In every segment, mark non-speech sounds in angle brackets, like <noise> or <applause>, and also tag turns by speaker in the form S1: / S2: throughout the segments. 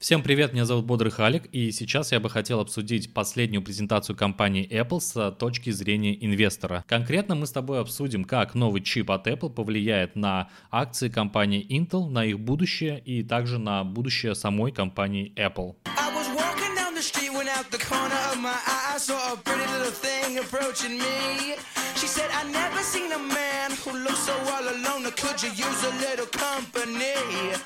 S1: Всем привет, меня зовут Бодрый Халик, и сейчас я бы хотел обсудить последнюю презентацию компании Apple с точки зрения инвестора. Конкретно мы с тобой обсудим, как новый чип от Apple повлияет на акции компании Intel, на их будущее и также на будущее самой компании Apple. She said, I never seen a man who looks so all alone. Could you use a little company?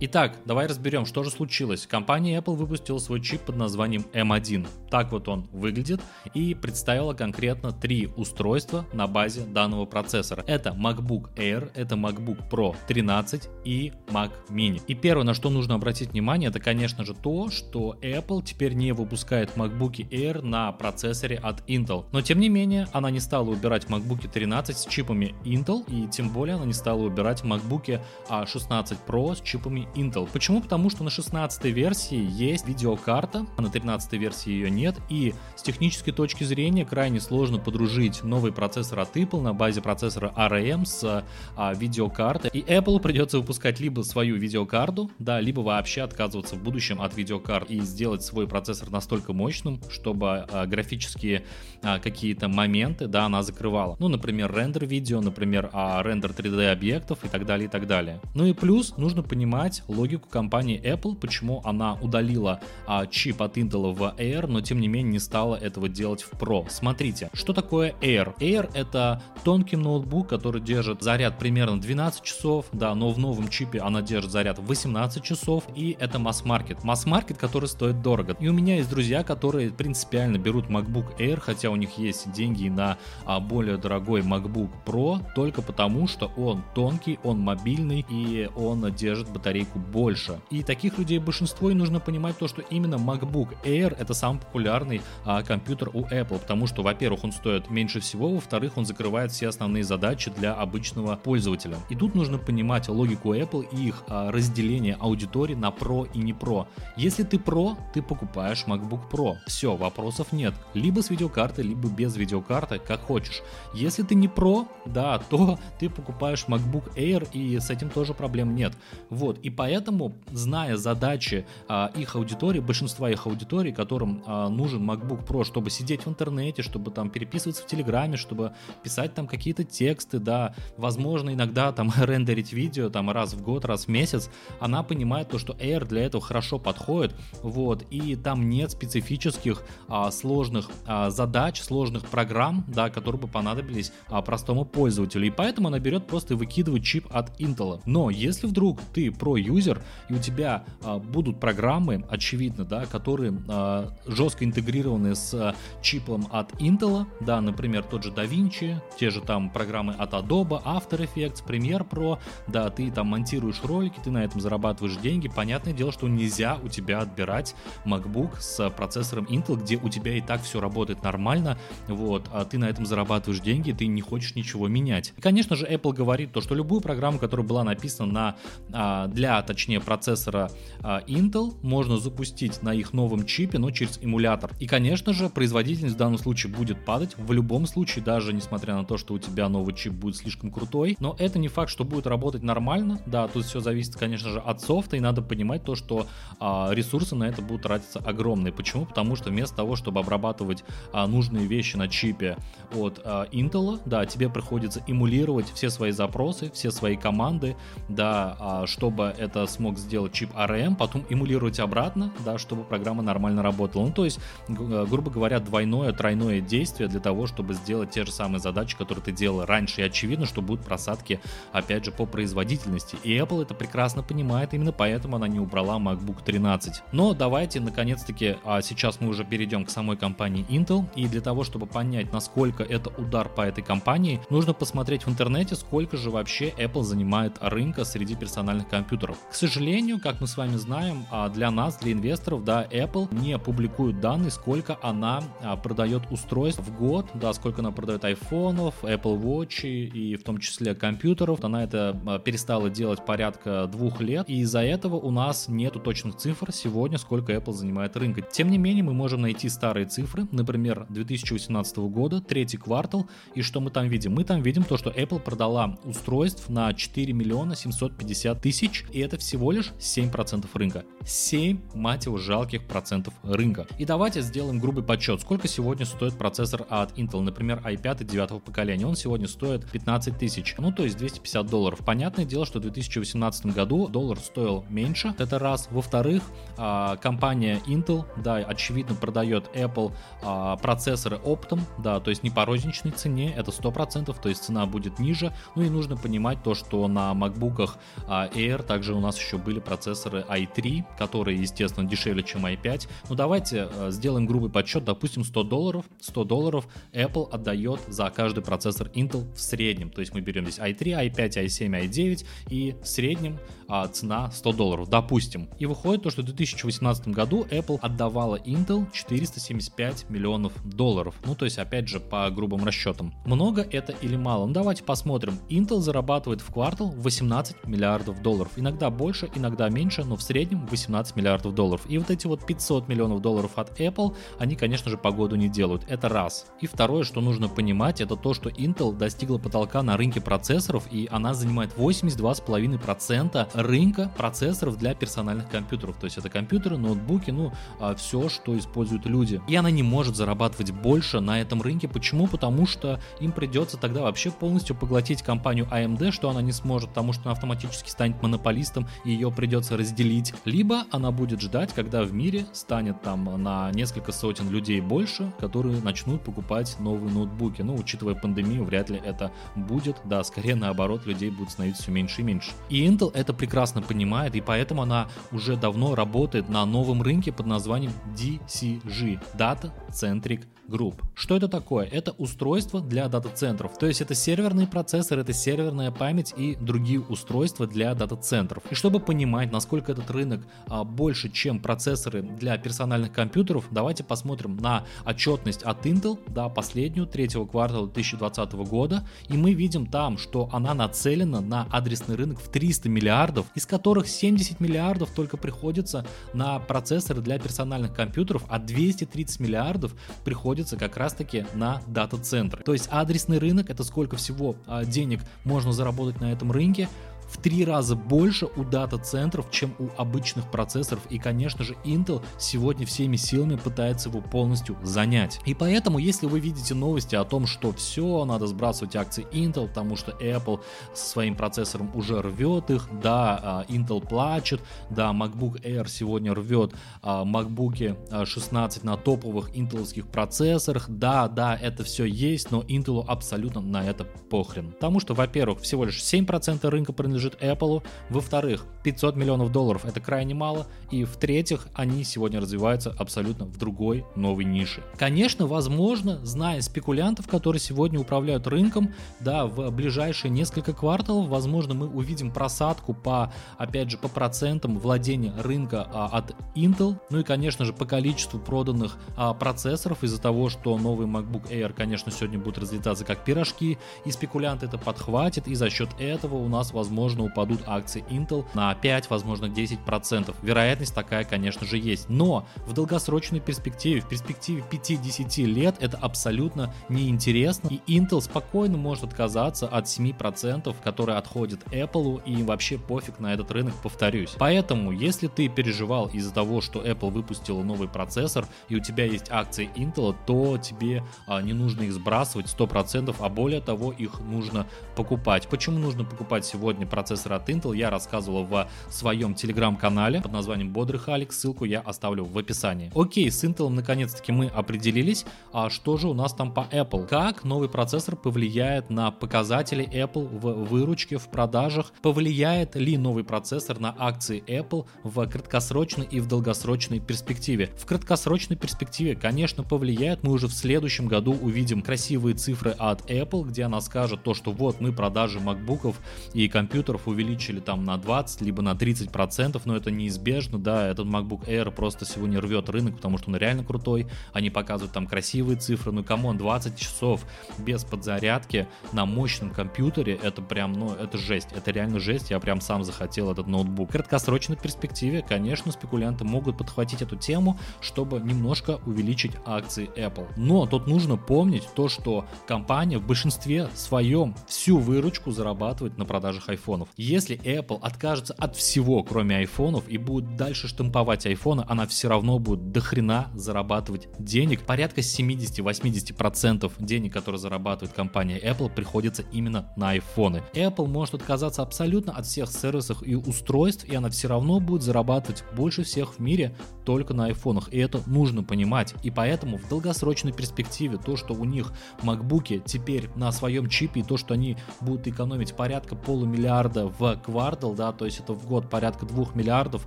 S1: Итак, давай разберем, что же случилось. Компания Apple выпустила свой чип под названием M1. Так вот он выглядит и представила конкретно три устройства на базе данного процессора. Это MacBook Air, это MacBook Pro 13 и Mac Mini. И первое, на что нужно обратить внимание, это, конечно же, то, что Apple теперь не выпускает MacBook Air на процессоре от Intel. Но, тем не менее, она не стала убирать MacBook MacBook 13 с чипами Intel, и тем более она не стала убирать MacBook 16 Pro с чипами Intel. Почему? Потому что на 16 версии есть видеокарта, а на 13 версии ее нет, и с технической точки зрения крайне сложно подружить новый процессор от Apple на базе процессора ARM с а, видеокартой, и Apple придется выпускать либо свою видеокарту, да, либо вообще отказываться в будущем от видеокарт и сделать свой процессор настолько мощным, чтобы а, графические а, какие-то моменты, да, она закрывала. Ну, например, рендер видео, например, а рендер 3D объектов и так далее, и так далее. Ну и плюс нужно понимать логику компании Apple, почему она удалила а, чип от Intel в Air, но тем не менее не стала этого делать в Pro. Смотрите, что такое Air? Air это тонкий ноутбук, который держит заряд примерно 12 часов, да, но в новом чипе она держит заряд 18 часов, и это масс-маркет. Масс-маркет, который стоит дорого. И у меня есть друзья, которые принципиально берут MacBook Air, хотя у них есть деньги на а, более дорогой MacBook Pro только потому, что он тонкий, он мобильный и он держит батарейку больше. И таких людей большинство, и нужно понимать то, что именно MacBook Air это самый популярный а, компьютер у Apple, потому что, во-первых, он стоит меньше всего, во-вторых, он закрывает все основные задачи для обычного пользователя. И тут нужно понимать логику Apple и их а, разделение аудитории на Pro и не Pro. Если ты Pro, ты покупаешь MacBook Pro. Все, вопросов нет. Либо с видеокартой, либо без видеокарты, как хочешь. Если ты не про, да, то <laughs> ты покупаешь MacBook Air, и с этим тоже проблем нет. Вот, и поэтому, зная задачи а, их аудитории, большинства их аудитории, которым а, нужен MacBook Pro, чтобы сидеть в интернете, чтобы там переписываться в Телеграме, чтобы писать там какие-то тексты, да, возможно, иногда там <laughs> рендерить видео там раз в год, раз в месяц, она понимает то, что Air для этого хорошо подходит, вот, и там нет специфических а, сложных а, задач, сложных программ, да, которые бы понадобились а, простому пользователю, и поэтому она берет просто и выкидывает чип от Intel. Но если вдруг ты про-юзер, и у тебя а, будут программы, очевидно, да, которые а, жестко интегрированы с а, чипом от Intel, да, например, тот же DaVinci, те же там программы от Adobe, After Effects, Premiere Pro, да, ты там монтируешь ролики, ты на этом зарабатываешь деньги, понятное дело, что нельзя у тебя отбирать MacBook с процессором Intel, где у тебя и так все работает нормально, вот, а ты на этом зарабатываешь деньги, деньги, ты не хочешь ничего менять. И, конечно же, Apple говорит то, что любую программу, которая была написана на, а, для, точнее, процессора а, Intel, можно запустить на их новом чипе, но через эмулятор. И, конечно же, производительность в данном случае будет падать. В любом случае, даже несмотря на то, что у тебя новый чип будет слишком крутой, но это не факт, что будет работать нормально. Да, тут все зависит, конечно же, от софта, и надо понимать то, что а, ресурсы на это будут тратиться огромные. Почему? Потому что вместо того, чтобы обрабатывать а, нужные вещи на чипе от а, Intel, да, тебе приходится эмулировать все свои запросы, все свои команды, да, а, чтобы это смог сделать чип ARM, потом эмулировать обратно, да, чтобы программа нормально работала. Ну, то есть, э, грубо говоря, двойное, тройное действие для того, чтобы сделать те же самые задачи, которые ты делал раньше. И очевидно, что будут просадки, опять же, по производительности. И Apple это прекрасно понимает, именно поэтому она не убрала MacBook 13. Но давайте, наконец-таки, а сейчас мы уже перейдем к самой компании Intel. И для того, чтобы понять, насколько это удар по этой компании, нужно посмотреть в интернете, сколько же вообще Apple занимает рынка среди персональных компьютеров. К сожалению, как мы с вами знаем, а, для нас, для инвесторов, да, Apple не публикует данные, сколько она а, продает устройств в год, да, сколько она продает айфонов, Apple Watch и в том числе компьютеров. Она это а, перестала делать порядка двух лет, и из-за этого у нас нету точных цифр сегодня, сколько Apple занимает рынка. Тем не менее, мы можем найти старые цифры, например, 2018 года, третий квартал, И что мы там видим? Мы там видим то, что Apple продала устройств на 4 миллиона 750 тысяч, и это всего лишь 7% рынка. 7, мать его, жалких процентов рынка. И давайте сделаем грубый подсчет. Сколько сегодня стоит процессор от Intel, например, i5 9 поколения? Он сегодня стоит 15 тысяч, ну то есть 250 долларов. Понятное дело, что в 2018 году доллар стоил меньше, это раз. Во-вторых, а, компания Intel, да, очевидно продает Apple а, процессоры оптом, да, то есть не по розничной цене, это 100%, то есть цена будет ниже. Ну и нужно понимать то, что на MacBook а, Air также у нас еще были процессоры i3, которые, естественно, дешевле, чем i5. Ну давайте сделаем грубый подсчет, допустим, 100 долларов. 100 долларов Apple отдает за каждый процессор Intel в среднем. То есть мы берем здесь i3, i5, i7, i9 и в среднем а, цена 100 долларов, допустим. И выходит то, что в 2018 году Apple отдавала Intel 475 миллионов долларов. Ну, то есть, опять же, по грубым расчетам. Много это или мало? Ну, давайте посмотрим. Intel зарабатывает в квартал 18 миллиардов долларов. Иногда больше, иногда меньше, но в среднем 18 миллиардов долларов. И вот эти вот 500 миллионов долларов от Apple, они, конечно же, погоду не делают. Это раз. И второе, что нужно понимать, это то, что Intel достигла потолка на рынке процессоров, и она занимает 82,5% рынка процессоров для персональных компьютеров. То есть это компьютеры, ноутбуки, ну, а, все, что используют люди. И она не может зарабатывать больше на этом рынке. Почему? Потому что им придется тогда вообще полностью поглотить компанию AMD, что она не сможет, потому что она автоматически станет монополистом, и ее придется разделить. Либо она будет ждать, когда в мире станет там на несколько сотен людей больше, которые начнут покупать новые ноутбуки. Ну, учитывая пандемию, вряд ли это будет. Да, скорее наоборот, людей будет становиться все меньше и меньше. И Intel это прекрасно понимает, и поэтому она уже давно работает на новом рынке под названием DCG – Data Centric Group. Что это такое? Это устройство для дата-центров. То есть это серверный процессор, это серверная память и другие устройства для дата-центров. И чтобы понимать, насколько этот рынок а, больше, чем процессоры для персональных компьютеров, давайте посмотрим на отчетность от Intel, да, последнюю, третьего квартала 2020 года. И мы видим там, что она нацелена на адресный рынок в 300 миллиардов, из которых 70 миллиардов только приходится на процессоры для персональных компьютеров, а 230 миллиардов приходится приходится как раз-таки на дата-центры. То есть адресный рынок это сколько всего а, денег можно заработать на этом рынке в три раза больше у дата-центров, чем у обычных процессоров. И, конечно же, Intel сегодня всеми силами пытается его полностью занять. И поэтому, если вы видите новости о том, что все, надо сбрасывать акции Intel, потому что Apple со своим процессором уже рвет их, да, а, Intel плачет, да, MacBook Air сегодня рвет а, MacBook 16 на топовых интеловских процессорах, да, да, это все есть, но Intel абсолютно на это похрен. Потому что, во-первых, всего лишь 7% рынка принадлежит принадлежит Apple. Во-вторых, 500 миллионов долларов это крайне мало. И в-третьих, они сегодня развиваются абсолютно в другой новой нише. Конечно, возможно, зная спекулянтов, которые сегодня управляют рынком, да, в ближайшие несколько кварталов, возможно, мы увидим просадку по, опять же, по процентам владения рынка а, от Intel. Ну и, конечно же, по количеству проданных а, процессоров из-за того, что новый MacBook Air, конечно, сегодня будет разлетаться как пирожки, и спекулянты это подхватят, и за счет этого у нас, возможно, возможно, упадут акции Intel на 5, возможно, 10%. Вероятность такая, конечно же, есть. Но в долгосрочной перспективе, в перспективе 5-10 лет, это абсолютно неинтересно. И Intel спокойно может отказаться от 7%, которые отходят Apple, и вообще пофиг на этот рынок, повторюсь. Поэтому, если ты переживал из-за того, что Apple выпустила новый процессор, и у тебя есть акции Intel, то тебе а, не нужно их сбрасывать 100%, а более того, их нужно покупать. Почему нужно покупать сегодня процессора от Intel я рассказывал в своем телеграм-канале под названием Бодрый Халик, ссылку я оставлю в описании. Окей, с Intel наконец-таки мы определились, а что же у нас там по Apple? Как новый процессор повлияет на показатели Apple в выручке, в продажах? Повлияет ли новый процессор на акции Apple в краткосрочной и в долгосрочной перспективе? В краткосрочной перспективе, конечно, повлияет. Мы уже в следующем году увидим красивые цифры от Apple, где она скажет то, что вот мы продажи макбуков и компьютеров компьютеров увеличили там на 20, либо на 30 процентов, но это неизбежно, да, этот MacBook Air просто сегодня рвет рынок, потому что он реально крутой, они показывают там красивые цифры, ну come on, 20 часов без подзарядки на мощном компьютере, это прям, ну, это жесть, это реально жесть, я прям сам захотел этот ноутбук. В краткосрочной перспективе, конечно, спекулянты могут подхватить эту тему, чтобы немножко увеличить акции Apple. Но тут нужно помнить то, что компания в большинстве своем всю выручку зарабатывает на продажах айфонов. Если Apple откажется от всего, кроме айфонов, и будет дальше штамповать айфоны, она все равно будет дохрена зарабатывать денег. Порядка 70-80% денег, которые зарабатывает компания Apple, приходится именно на айфоны. Apple может отказаться абсолютно от всех сервисов и устройств, и она все равно будет зарабатывать больше всех в мире только на айфонах. И это нужно понимать. И поэтому в долгосрочной перспективе то, что у них макбуки теперь на своем чипе, и то, что они будут экономить порядка полумиллиарда в квартал, да, то есть это в год порядка двух миллиардов,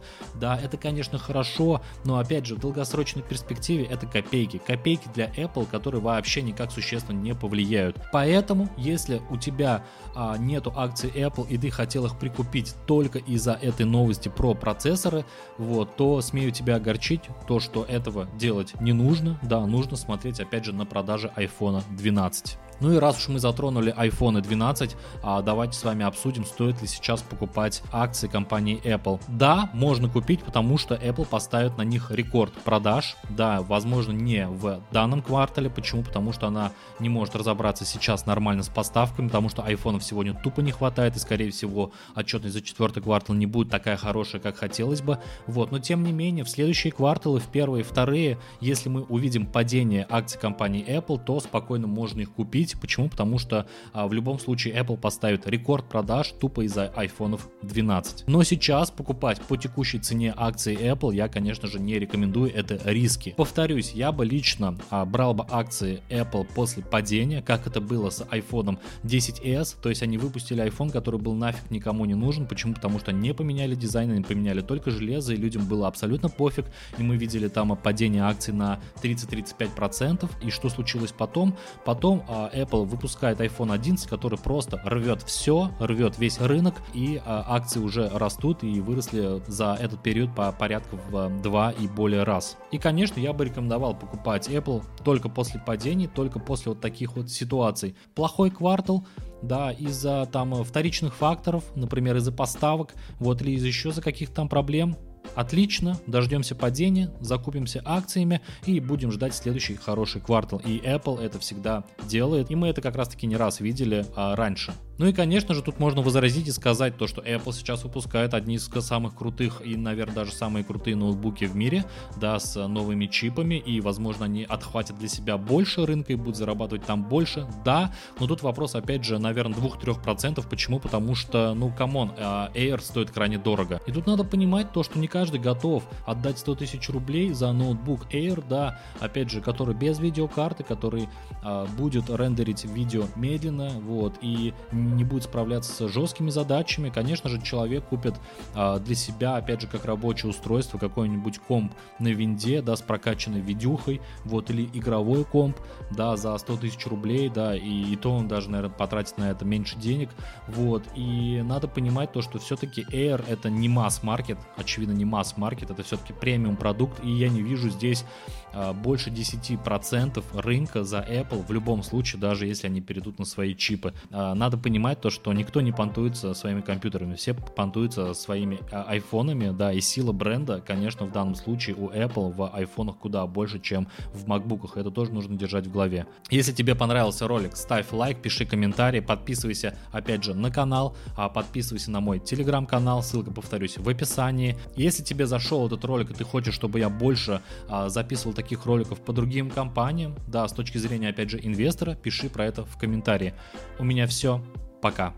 S1: да, это, конечно, хорошо, но опять же, в долгосрочной перспективе это копейки. Копейки для Apple, которые вообще никак существенно не повлияют. Поэтому, если у тебя а, нету акций Apple и ты хотел их прикупить только из-за этой новости про процессоры, вот, то смею тебя огорчить, то, что этого делать не нужно, да, нужно смотреть опять же на продажи iPhone 12. Ну и раз уж мы затронули iPhone 12, а, давайте с вами обсудим, стоит ли сейчас покупать акции компании Apple. Да, можно купить, потому что Apple поставит на них рекорд продаж. Да, возможно, не в данном квартале. Почему? Потому что она не может разобраться сейчас нормально с поставками, потому что айфонов сегодня тупо не хватает, и, скорее всего, отчетность за четвертый квартал не будет такая хорошая, как хотелось бы. Вот, но тем не менее, в следующие кварталы, в первые и вторые, если мы увидим падение акций компании Apple, то спокойно можно их купить купить. Почему? Потому что а, в любом случае Apple поставит рекорд продаж тупо из-за iPhone 12. Но сейчас покупать по текущей цене акции Apple я, конечно же, не рекомендую. Это риски. Повторюсь, я бы лично а, брал бы акции Apple после падения, как это было с iPhone 10s. То есть они выпустили iPhone, который был нафиг никому не нужен. Почему? Потому что не поменяли дизайн, они поменяли только железо, и людям было абсолютно пофиг. И мы видели там падение акций на 30-35%. И что случилось потом? Потом а, Apple выпускает iPhone 11, который просто рвет все, рвет весь рынок, и а, акции уже растут и выросли за этот период по порядку в 2 и более раз. И, конечно, я бы рекомендовал покупать Apple только после падений, только после вот таких вот ситуаций. Плохой квартал, да, из-за там вторичных факторов, например, из-за поставок, вот, или из еще за каких-то там проблем, Отлично, дождемся падения, закупимся акциями и будем ждать следующий хороший квартал. И Apple это всегда делает, и мы это как раз таки не раз видели а, раньше. Ну и, конечно же, тут можно возразить и сказать то, что Apple сейчас выпускает одни из самых крутых и, наверное, даже самые крутые ноутбуки в мире, да, с новыми чипами, и, возможно, они отхватят для себя больше рынка и будут зарабатывать там больше, да, но тут вопрос, опять же, наверное, 2-3%. Почему? Потому что, ну, come on, а, Air стоит крайне дорого. И тут надо понимать то, что не каждый готов отдать 100 тысяч рублей за ноутбук Air, да, опять же, который без видеокарты, который а, будет рендерить видео медленно, вот, и не будет справляться с жесткими задачами, конечно же, человек купит а, для себя, опять же, как рабочее устройство, какой-нибудь комп на винде, да, с прокачанной видюхой, вот, или игровой комп, да, за 100 тысяч рублей, да, и, и то он даже, наверное, потратит на это меньше денег, вот, и надо понимать то, что все-таки Air это не масс-маркет, очевидно, не масс-маркет, это все-таки премиум продукт, и я не вижу здесь а, больше 10% рынка за Apple в любом случае, даже если они перейдут на свои чипы. А, надо понимать то, что никто не понтуется своими компьютерами, все понтуются своими а, айфонами, да, и сила бренда, конечно, в данном случае у Apple в айфонах куда больше, чем в макбуках. Это тоже нужно держать в голове. Если тебе понравился ролик, ставь лайк, пиши комментарий, подписывайся, опять же, на канал, подписывайся на мой телеграм-канал, ссылка, повторюсь, в описании. Если тебе зашел этот ролик и ты хочешь, чтобы я больше записывал таких роликов по другим компаниям, да, с точки зрения, опять же, инвестора, пиши про это в комментарии. У меня все. Пока.